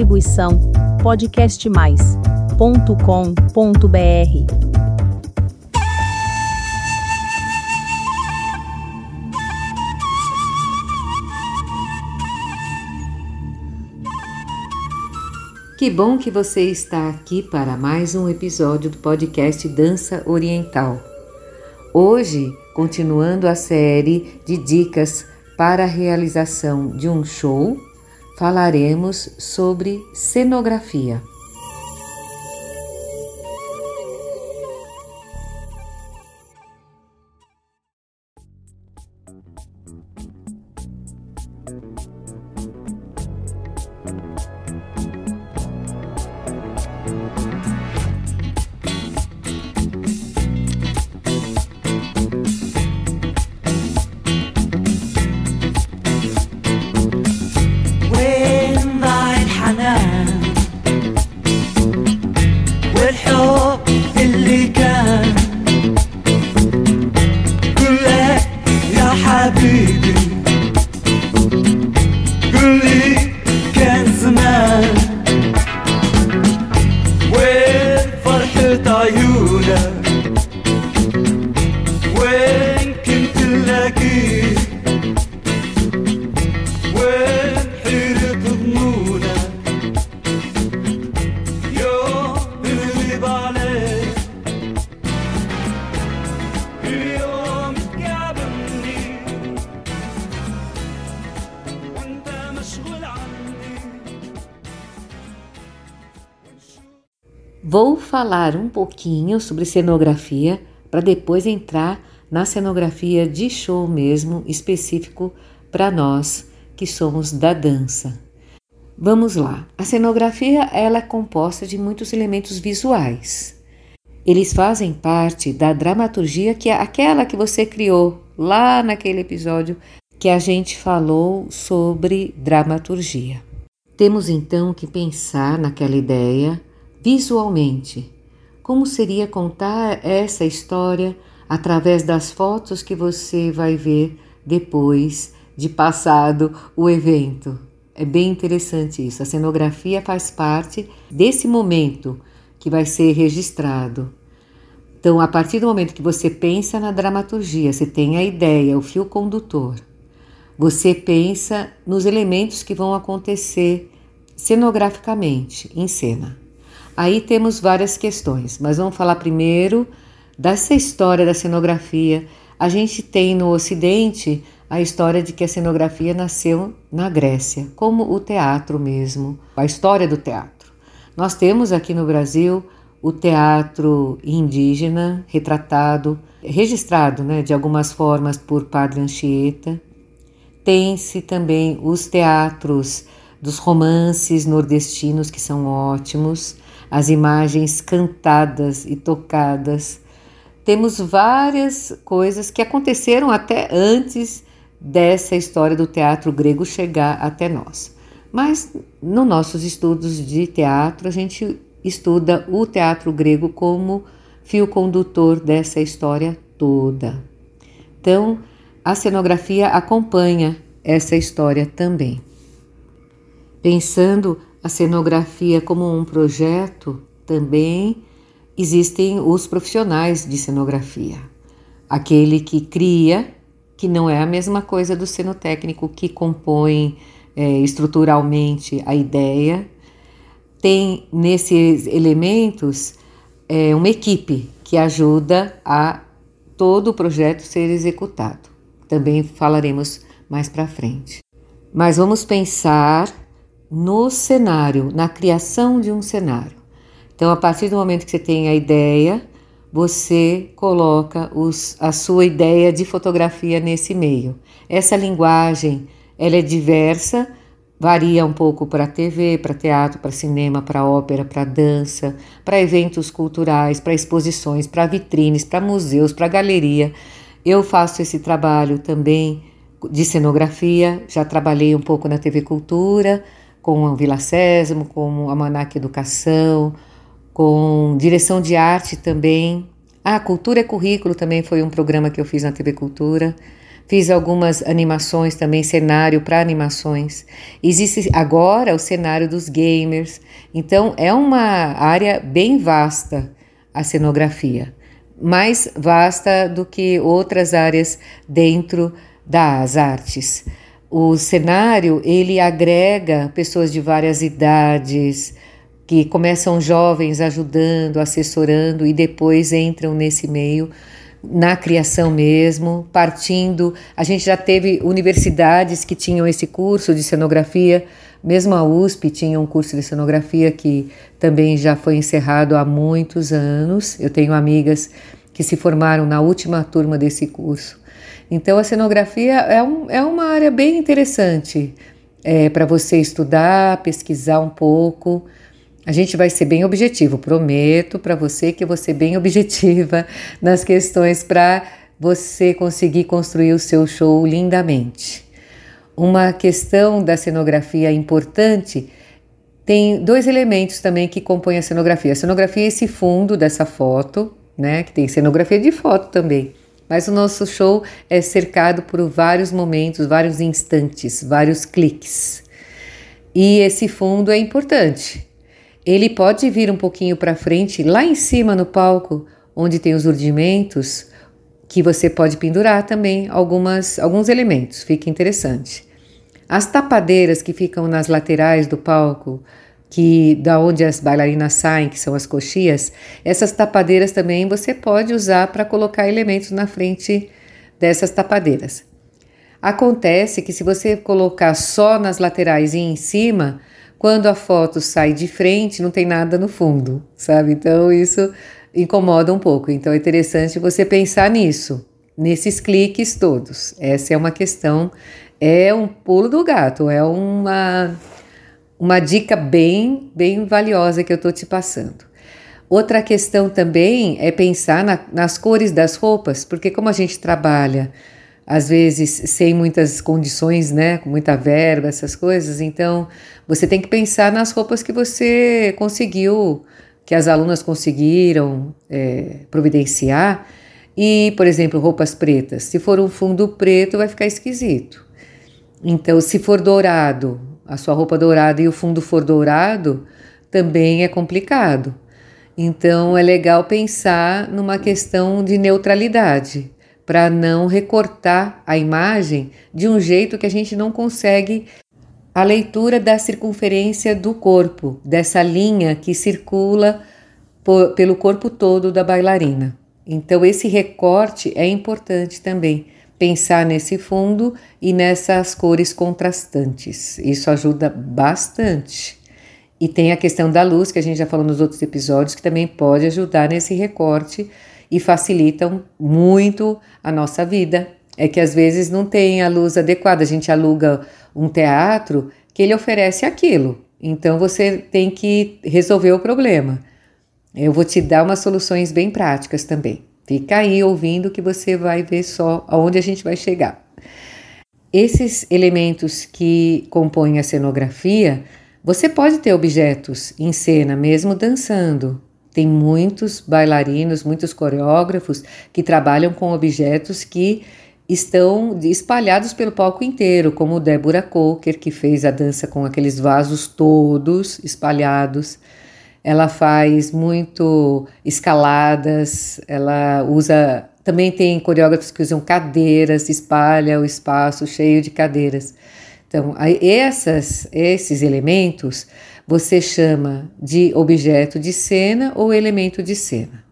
Distribuição podcastmais.com.br. Que bom que você está aqui para mais um episódio do podcast Dança Oriental. Hoje, continuando a série de dicas para a realização de um show, falaremos sobre cenografia. Falar um pouquinho sobre cenografia para depois entrar na cenografia de show mesmo específico para nós que somos da dança. Vamos lá. A cenografia ela é composta de muitos elementos visuais. Eles fazem parte da dramaturgia que é aquela que você criou lá naquele episódio que a gente falou sobre dramaturgia. Temos então que pensar naquela ideia visualmente. Como seria contar essa história através das fotos que você vai ver depois de passado o evento? É bem interessante isso. A cenografia faz parte desse momento que vai ser registrado. Então, a partir do momento que você pensa na dramaturgia, você tem a ideia, o fio condutor, você pensa nos elementos que vão acontecer cenograficamente em cena. Aí temos várias questões, mas vamos falar primeiro dessa história da cenografia. A gente tem no Ocidente a história de que a cenografia nasceu na Grécia, como o teatro mesmo, a história do teatro. Nós temos aqui no Brasil o teatro indígena retratado, registrado né, de algumas formas por Padre Anchieta. Tem-se também os teatros dos romances nordestinos, que são ótimos as imagens cantadas e tocadas. Temos várias coisas que aconteceram até antes dessa história do teatro grego chegar até nós. Mas nos nossos estudos de teatro, a gente estuda o teatro grego como fio condutor dessa história toda. Então, a cenografia acompanha essa história também. Pensando a cenografia como um projeto, também existem os profissionais de cenografia. Aquele que cria, que não é a mesma coisa do cenotécnico que compõe é, estruturalmente a ideia. Tem nesses elementos é, uma equipe que ajuda a todo o projeto ser executado. Também falaremos mais para frente. Mas vamos pensar no cenário, na criação de um cenário. Então, a partir do momento que você tem a ideia, você coloca os, a sua ideia de fotografia nesse meio. Essa linguagem ela é diversa, varia um pouco para TV, para teatro, para cinema, para ópera, para dança, para eventos culturais, para exposições, para vitrines, para museus, para galeria. Eu faço esse trabalho também de cenografia, já trabalhei um pouco na TV Cultura, com a Vila Sésamo, com a Manac Educação, com direção de arte também. Ah, Cultura é Currículo também foi um programa que eu fiz na TV Cultura. Fiz algumas animações também, cenário para animações. Existe agora o cenário dos gamers. Então é uma área bem vasta a cenografia, mais vasta do que outras áreas dentro das artes. O cenário ele agrega pessoas de várias idades, que começam jovens ajudando, assessorando e depois entram nesse meio na criação mesmo, partindo. A gente já teve universidades que tinham esse curso de cenografia, mesmo a USP tinha um curso de cenografia que também já foi encerrado há muitos anos. Eu tenho amigas que se formaram na última turma desse curso. Então, a cenografia é, um, é uma área bem interessante é, para você estudar, pesquisar um pouco. A gente vai ser bem objetivo, prometo para você que eu vou ser bem objetiva nas questões para você conseguir construir o seu show lindamente. Uma questão da cenografia importante tem dois elementos também que compõem a cenografia. A cenografia é esse fundo dessa foto, né, que tem cenografia de foto também. Mas o nosso show é cercado por vários momentos, vários instantes, vários cliques. E esse fundo é importante. Ele pode vir um pouquinho para frente, lá em cima no palco, onde tem os urdimentos, que você pode pendurar também algumas, alguns elementos, fica interessante. As tapadeiras que ficam nas laterais do palco, que da onde as bailarinas saem, que são as coxias, essas tapadeiras também você pode usar para colocar elementos na frente dessas tapadeiras. Acontece que se você colocar só nas laterais e em cima, quando a foto sai de frente, não tem nada no fundo, sabe? Então isso incomoda um pouco. Então é interessante você pensar nisso, nesses cliques todos. Essa é uma questão, é um pulo do gato, é uma uma dica bem bem valiosa que eu estou te passando. Outra questão também é pensar na, nas cores das roupas, porque como a gente trabalha às vezes sem muitas condições, né, com muita verba, essas coisas. Então, você tem que pensar nas roupas que você conseguiu, que as alunas conseguiram é, providenciar. E, por exemplo, roupas pretas. Se for um fundo preto, vai ficar esquisito. Então, se for dourado, a sua roupa dourada e o fundo for dourado, também é complicado. Então, é legal pensar numa questão de neutralidade para não recortar a imagem de um jeito que a gente não consegue a leitura da circunferência do corpo, dessa linha que circula por, pelo corpo todo da bailarina. Então, esse recorte é importante também. Pensar nesse fundo e nessas cores contrastantes. Isso ajuda bastante. E tem a questão da luz, que a gente já falou nos outros episódios, que também pode ajudar nesse recorte e facilitam muito a nossa vida. É que às vezes não tem a luz adequada, a gente aluga um teatro que ele oferece aquilo. Então você tem que resolver o problema. Eu vou te dar umas soluções bem práticas também. Fica aí ouvindo que você vai ver só aonde a gente vai chegar. Esses elementos que compõem a cenografia, você pode ter objetos em cena mesmo dançando, tem muitos bailarinos, muitos coreógrafos que trabalham com objetos que estão espalhados pelo palco inteiro, como Débora Coker, que fez a dança com aqueles vasos todos espalhados. Ela faz muito escaladas, ela usa. Também tem coreógrafos que usam cadeiras, espalha o espaço cheio de cadeiras. Então, essas, esses elementos você chama de objeto de cena ou elemento de cena.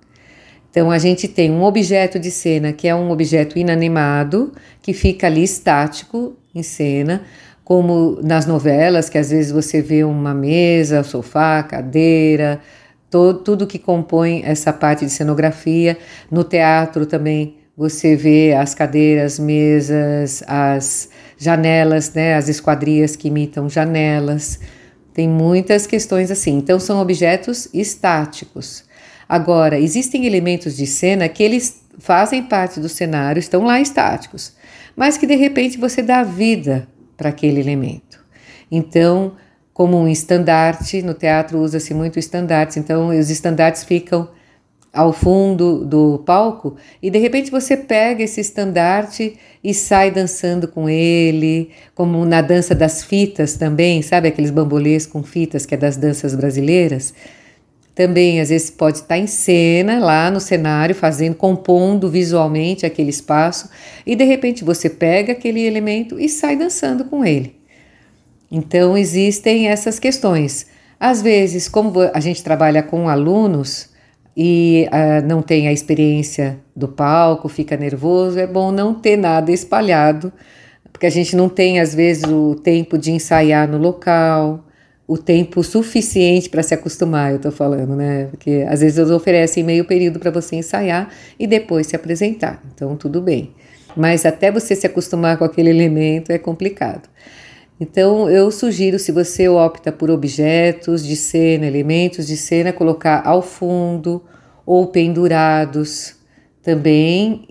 Então, a gente tem um objeto de cena que é um objeto inanimado, que fica ali estático em cena, como nas novelas, que às vezes você vê uma mesa, sofá, cadeira, tudo que compõe essa parte de cenografia. No teatro também você vê as cadeiras, mesas, as janelas, né, as esquadrias que imitam janelas. Tem muitas questões assim. Então, são objetos estáticos. Agora, existem elementos de cena que eles fazem parte do cenário, estão lá estáticos, mas que de repente você dá vida para aquele elemento. Então, como um estandarte, no teatro usa-se muito estandartes, então os estandartes ficam ao fundo do palco e de repente você pega esse estandarte e sai dançando com ele, como na dança das fitas também, sabe aqueles bambolês com fitas que é das danças brasileiras? Também às vezes pode estar em cena lá no cenário, fazendo, compondo visualmente aquele espaço e de repente você pega aquele elemento e sai dançando com ele. Então existem essas questões. Às vezes, como a gente trabalha com alunos, e uh, não tem a experiência do palco, fica nervoso, é bom não ter nada espalhado, porque a gente não tem, às vezes, o tempo de ensaiar no local, o tempo suficiente para se acostumar, eu estou falando, né? Porque às vezes eles oferecem meio período para você ensaiar e depois se apresentar, então tudo bem. Mas até você se acostumar com aquele elemento é complicado. Então, eu sugiro, se você opta por objetos de cena, elementos de cena, colocar ao fundo ou pendurados também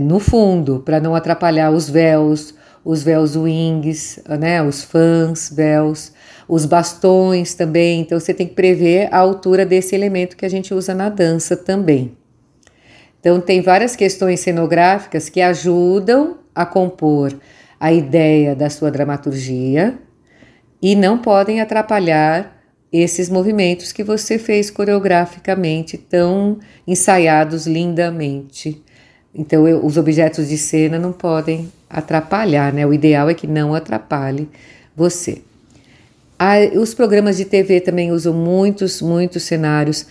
no fundo, para não atrapalhar os véus, os véus wings, né, os fãs, véus, os bastões também. Então, você tem que prever a altura desse elemento que a gente usa na dança também. Então, tem várias questões cenográficas que ajudam a compor a ideia da sua dramaturgia e não podem atrapalhar esses movimentos que você fez coreograficamente, tão ensaiados lindamente. Então, eu, os objetos de cena não podem atrapalhar, né? O ideal é que não atrapalhe você. Os programas de TV também usam muitos, muitos cenários.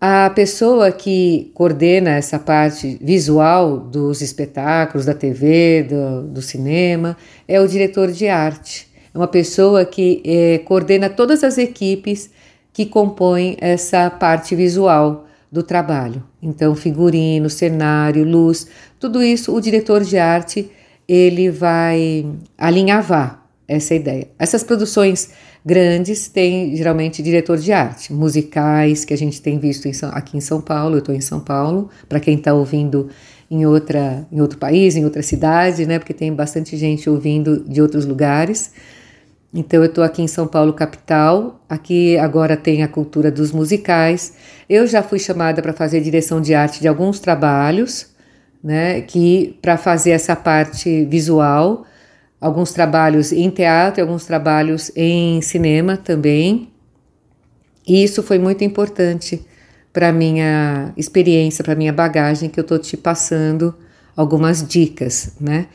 A pessoa que coordena essa parte visual dos espetáculos, da TV, do, do cinema, é o diretor de arte. É uma pessoa que é, coordena todas as equipes que compõem essa parte visual do trabalho. Então, figurino, cenário, luz, tudo isso o diretor de arte ele vai alinhavar essa ideia. Essas produções grandes têm geralmente diretor de arte, musicais que a gente tem visto em aqui em São Paulo. Eu estou em São Paulo, para quem está ouvindo em, outra, em outro país, em outra cidade, né? Porque tem bastante gente ouvindo de outros lugares. Então eu estou aqui em São Paulo capital. Aqui agora tem a cultura dos musicais. Eu já fui chamada para fazer direção de arte de alguns trabalhos, né? Que para fazer essa parte visual alguns trabalhos em teatro e alguns trabalhos em cinema também. E isso foi muito importante para minha experiência, para minha bagagem que eu estou te passando algumas dicas, né?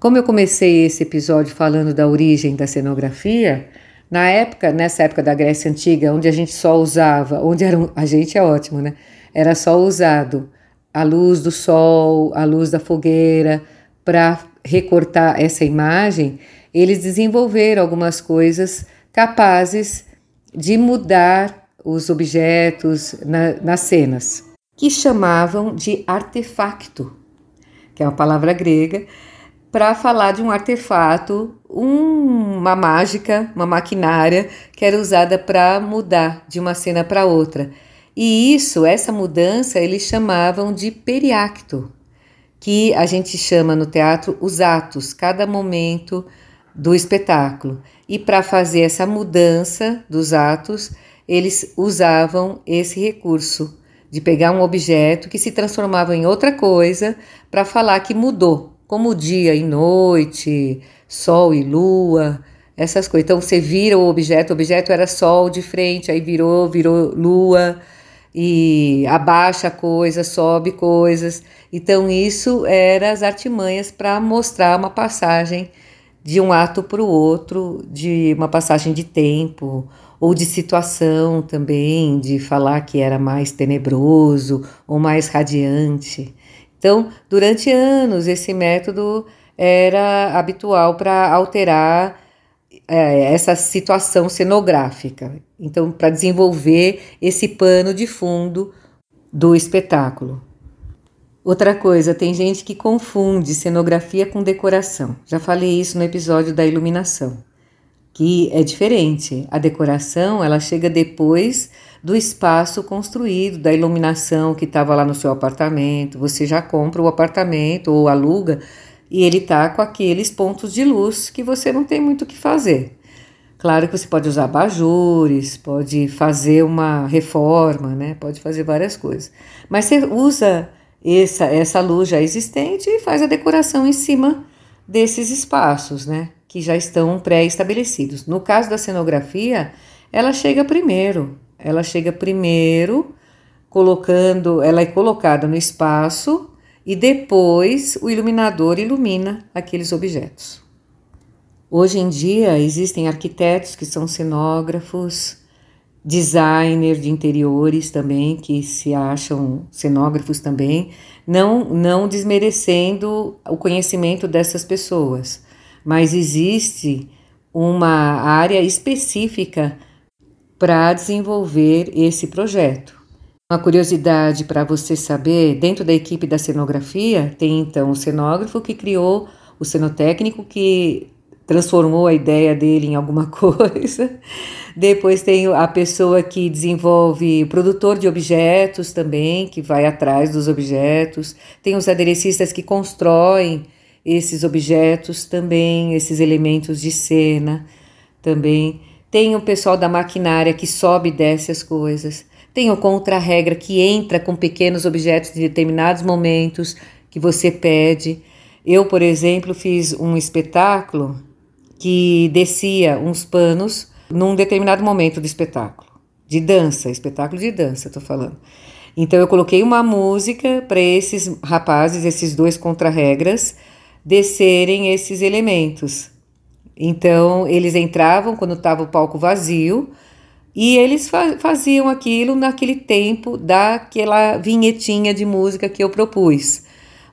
Como eu comecei esse episódio falando da origem da cenografia, na época, nessa época da Grécia Antiga, onde a gente só usava, onde era um, a gente é ótimo, né? Era só usado a luz do sol, a luz da fogueira para recortar essa imagem, eles desenvolveram algumas coisas capazes de mudar os objetos na, nas cenas, que chamavam de artefacto, que é uma palavra grega, para falar de um artefato, um, uma mágica, uma maquinária que era usada para mudar de uma cena para outra. E isso, essa mudança, eles chamavam de periacto que a gente chama no teatro os atos, cada momento do espetáculo. E para fazer essa mudança dos atos, eles usavam esse recurso de pegar um objeto que se transformava em outra coisa para falar que mudou, como dia e noite, sol e lua, essas coisas. Então você vira o objeto, o objeto era sol de frente, aí virou, virou lua e abaixa coisas, sobe coisas. Então, isso era as artimanhas para mostrar uma passagem de um ato para o outro, de uma passagem de tempo ou de situação também, de falar que era mais tenebroso ou mais radiante. Então, durante anos, esse método era habitual para alterar é, essa situação cenográfica. Então, para desenvolver esse pano de fundo do espetáculo. Outra coisa, tem gente que confunde cenografia com decoração. Já falei isso no episódio da iluminação, que é diferente. A decoração, ela chega depois do espaço construído, da iluminação que estava lá no seu apartamento. Você já compra o apartamento ou aluga e ele tá com aqueles pontos de luz que você não tem muito o que fazer. Claro que você pode usar abajures, pode fazer uma reforma, né? Pode fazer várias coisas. Mas você usa essa, essa luz já existente e faz a decoração em cima desses espaços, né? Que já estão pré-estabelecidos. No caso da cenografia, ela chega primeiro. Ela chega primeiro colocando, ela é colocada no espaço e depois o iluminador ilumina aqueles objetos. Hoje em dia existem arquitetos que são cenógrafos, designer de interiores também que se acham cenógrafos também, não não desmerecendo o conhecimento dessas pessoas, mas existe uma área específica para desenvolver esse projeto. Uma curiosidade para você saber, dentro da equipe da cenografia, tem então o cenógrafo que criou o cenotécnico que transformou a ideia dele em alguma coisa. Depois tem a pessoa que desenvolve produtor de objetos também, que vai atrás dos objetos. Tem os aderecistas que constroem esses objetos também, esses elementos de cena também. Tem o pessoal da maquinária que sobe e desce as coisas. Tem o contra-regra que entra com pequenos objetos em determinados momentos que você pede. Eu, por exemplo, fiz um espetáculo que descia uns panos num determinado momento do espetáculo, de dança, espetáculo de dança, estou falando. Então eu coloquei uma música para esses rapazes, esses dois contra-regras, descerem esses elementos. Então eles entravam quando estava o palco vazio e eles fa faziam aquilo naquele tempo daquela vinhetinha de música que eu propus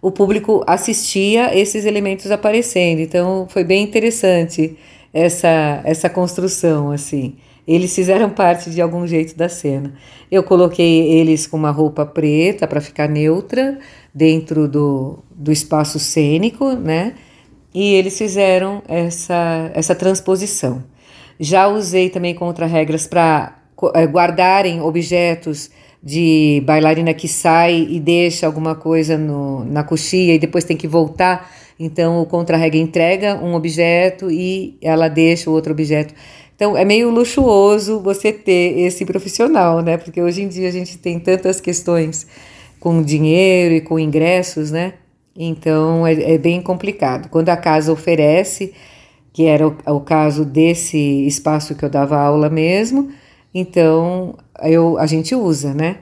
o público assistia esses elementos aparecendo. Então foi bem interessante essa essa construção assim. Eles fizeram parte de algum jeito da cena. Eu coloquei eles com uma roupa preta para ficar neutra dentro do, do espaço cênico, né? E eles fizeram essa, essa transposição. Já usei também contra-regras para eh, guardarem objetos de bailarina que sai e deixa alguma coisa no, na coxia e depois tem que voltar. Então o contra-regra entrega um objeto e ela deixa o outro objeto. Então é meio luxuoso você ter esse profissional, né? Porque hoje em dia a gente tem tantas questões com dinheiro e com ingressos, né? Então é, é bem complicado. Quando a casa oferece, que era o, o caso desse espaço que eu dava aula mesmo, então eu, a gente usa, né?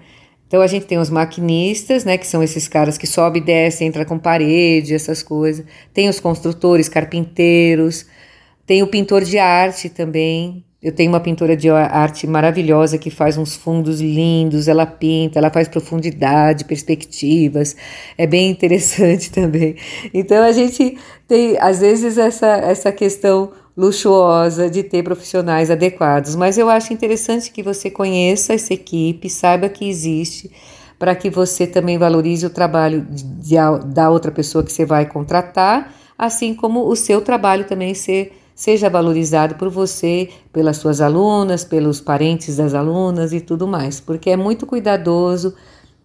Então a gente tem os maquinistas, né, que são esses caras que sobe e desce, entra com parede, essas coisas. Tem os construtores, carpinteiros, tem o pintor de arte também. Eu tenho uma pintora de arte maravilhosa que faz uns fundos lindos, ela pinta, ela faz profundidade, perspectivas. É bem interessante também. Então a gente tem às vezes essa essa questão luxuosa de ter profissionais adequados, mas eu acho interessante que você conheça essa equipe, saiba que existe, para que você também valorize o trabalho de, de, da outra pessoa que você vai contratar, assim como o seu trabalho também ser, seja valorizado por você, pelas suas alunas, pelos parentes das alunas e tudo mais, porque é muito cuidadoso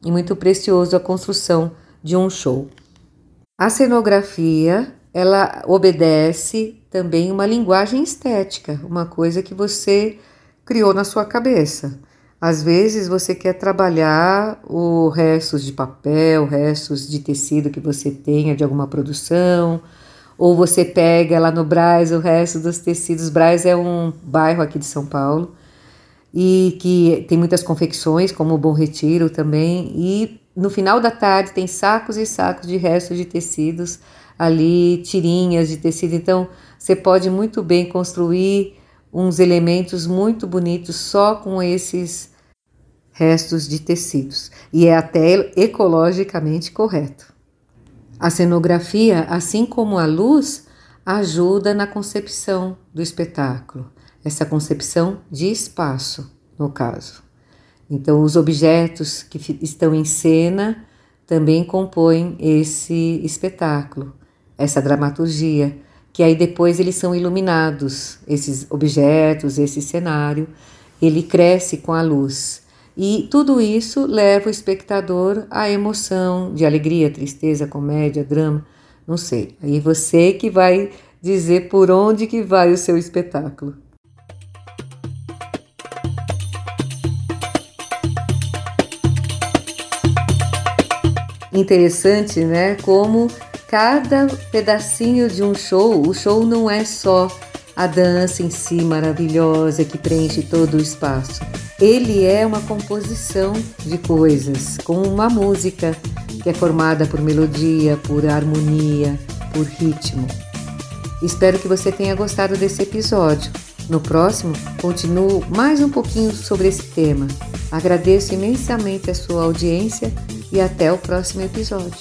e muito precioso a construção de um show. A cenografia ela obedece também uma linguagem estética, uma coisa que você criou na sua cabeça. Às vezes você quer trabalhar o restos de papel, restos de tecido que você tenha de alguma produção, ou você pega lá no Braz o resto dos tecidos. Braz é um bairro aqui de São Paulo e que tem muitas confecções, como o Bom Retiro também, e no final da tarde tem sacos e sacos de restos de tecidos ali tirinhas de tecido. Então, você pode muito bem construir uns elementos muito bonitos só com esses restos de tecidos. E é até ecologicamente correto. A cenografia, assim como a luz, ajuda na concepção do espetáculo, essa concepção de espaço, no caso. Então, os objetos que estão em cena também compõem esse espetáculo essa dramaturgia, que aí depois eles são iluminados, esses objetos, esse cenário, ele cresce com a luz. E tudo isso leva o espectador à emoção, de alegria, tristeza, comédia, drama, não sei. Aí você que vai dizer por onde que vai o seu espetáculo. Interessante, né? Como cada pedacinho de um show, o show não é só a dança em si maravilhosa que preenche todo o espaço. Ele é uma composição de coisas, com uma música que é formada por melodia, por harmonia, por ritmo. Espero que você tenha gostado desse episódio. No próximo, continuo mais um pouquinho sobre esse tema. Agradeço imensamente a sua audiência e até o próximo episódio.